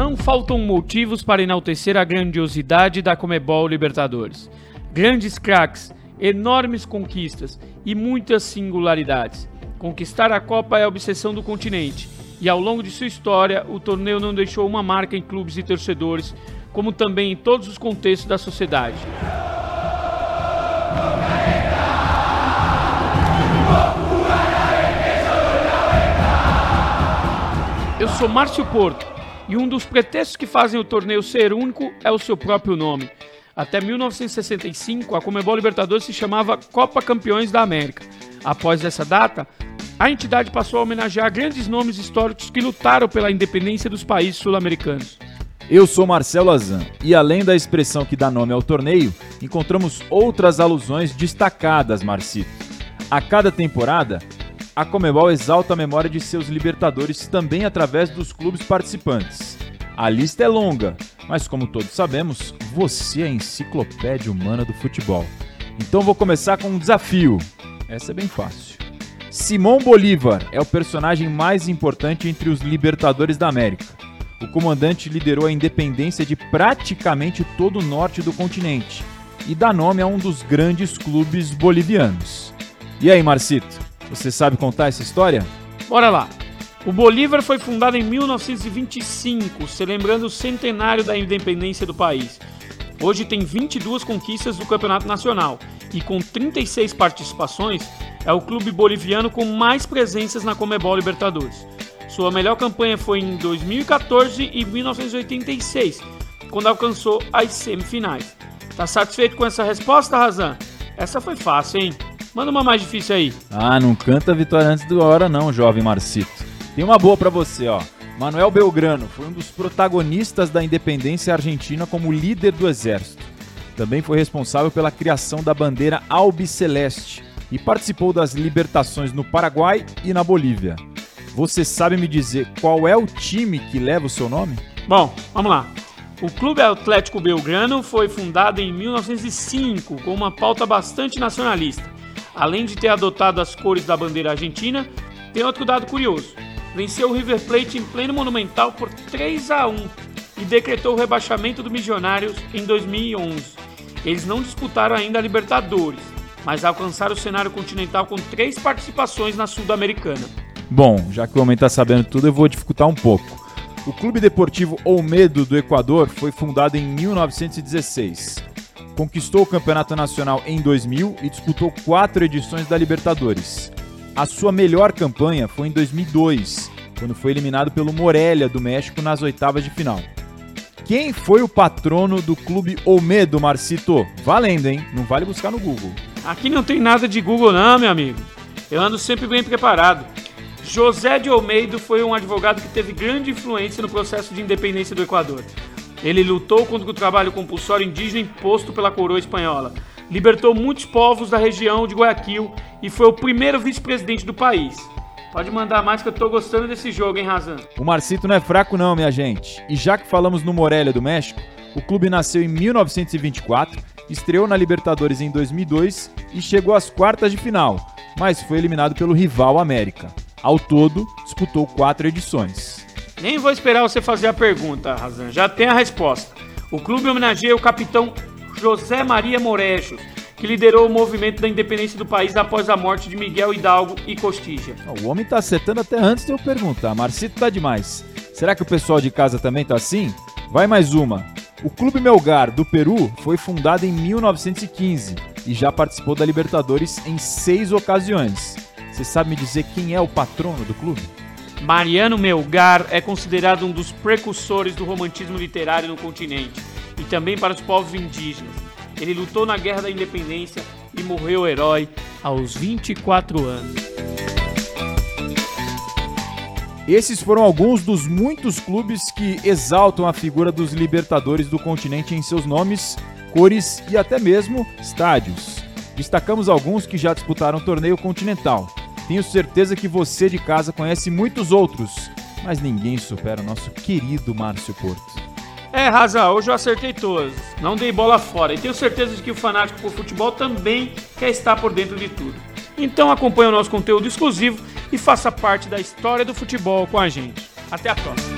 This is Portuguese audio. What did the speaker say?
Não faltam motivos para enaltecer a grandiosidade da Comebol Libertadores. Grandes craques, enormes conquistas e muitas singularidades. Conquistar a Copa é a obsessão do continente, e ao longo de sua história, o torneio não deixou uma marca em clubes e torcedores, como também em todos os contextos da sociedade. Eu sou Márcio Porto e um dos pretextos que fazem o torneio ser único é o seu próprio nome. Até 1965, a Comebol Libertadores se chamava Copa Campeões da América. Após essa data, a entidade passou a homenagear grandes nomes históricos que lutaram pela independência dos países sul-americanos. Eu sou Marcelo Azan e além da expressão que dá nome ao torneio, encontramos outras alusões destacadas, Marcito. A cada temporada, a Comebol exalta a memória de seus libertadores também através dos clubes participantes. A lista é longa, mas como todos sabemos, você é a enciclopédia humana do futebol. Então vou começar com um desafio. Essa é bem fácil. Simão Bolívar é o personagem mais importante entre os libertadores da América. O comandante liderou a independência de praticamente todo o norte do continente e dá nome a um dos grandes clubes bolivianos. E aí, Marcito? Você sabe contar essa história? Bora lá. O Bolívar foi fundado em 1925, celebrando o centenário da independência do país. Hoje tem 22 conquistas do Campeonato Nacional e com 36 participações é o clube boliviano com mais presenças na Comebol Libertadores. Sua melhor campanha foi em 2014 e 1986, quando alcançou as semifinais. Tá satisfeito com essa resposta, Razan? Essa foi fácil, hein? Manda uma mais difícil aí. Ah, não canta a vitória antes da hora não, jovem Marcito. Tem uma boa para você, ó. Manuel Belgrano foi um dos protagonistas da independência argentina como líder do exército. Também foi responsável pela criação da bandeira albiceleste e participou das libertações no Paraguai e na Bolívia. Você sabe me dizer qual é o time que leva o seu nome? Bom, vamos lá. O Clube Atlético Belgrano foi fundado em 1905 com uma pauta bastante nacionalista além de ter adotado as cores da bandeira argentina, tem outro dado curioso. Venceu o River Plate em pleno Monumental por 3 a 1 e decretou o rebaixamento do Milionários em 2011. Eles não disputaram ainda a Libertadores, mas alcançaram o cenário continental com três participações na Sul-Americana. Bom, já que o homem está sabendo tudo, eu vou dificultar um pouco. O Clube Deportivo Olmedo do Equador foi fundado em 1916 conquistou o Campeonato Nacional em 2000 e disputou quatro edições da Libertadores. A sua melhor campanha foi em 2002, quando foi eliminado pelo Morelia do México nas oitavas de final. Quem foi o patrono do clube Olmedo, Marcito? Valendo, hein? Não vale buscar no Google. Aqui não tem nada de Google não, meu amigo. Eu ando sempre bem preparado. José de Almeida foi um advogado que teve grande influência no processo de independência do Equador. Ele lutou contra o trabalho compulsório indígena imposto pela coroa espanhola, libertou muitos povos da região de Guayaquil e foi o primeiro vice-presidente do país. Pode mandar mais que eu tô gostando desse jogo, hein, Razan? O Marcito não é fraco não, minha gente. E já que falamos no Morelia do México, o clube nasceu em 1924, estreou na Libertadores em 2002 e chegou às quartas de final, mas foi eliminado pelo rival América. Ao todo, disputou quatro edições. Nem vou esperar você fazer a pergunta, Razan. Já tem a resposta. O clube homenageia o capitão José Maria Morejos, que liderou o movimento da independência do país após a morte de Miguel Hidalgo e Costija. O homem tá acertando até antes de eu perguntar. Marcito tá demais. Será que o pessoal de casa também tá assim? Vai mais uma. O Clube Melgar do Peru foi fundado em 1915 e já participou da Libertadores em seis ocasiões. Você sabe me dizer quem é o patrono do clube? Mariano Melgar é considerado um dos precursores do romantismo literário no continente e também para os povos indígenas. Ele lutou na Guerra da Independência e morreu herói aos 24 anos. Esses foram alguns dos muitos clubes que exaltam a figura dos libertadores do continente em seus nomes, cores e até mesmo estádios. Destacamos alguns que já disputaram o torneio continental, tenho certeza que você de casa conhece muitos outros, mas ninguém supera o nosso querido Márcio Porto. É, Raza, hoje eu acertei todas. Não dei bola fora. E tenho certeza de que o fanático por futebol também quer estar por dentro de tudo. Então acompanhe o nosso conteúdo exclusivo e faça parte da história do futebol com a gente. Até a próxima.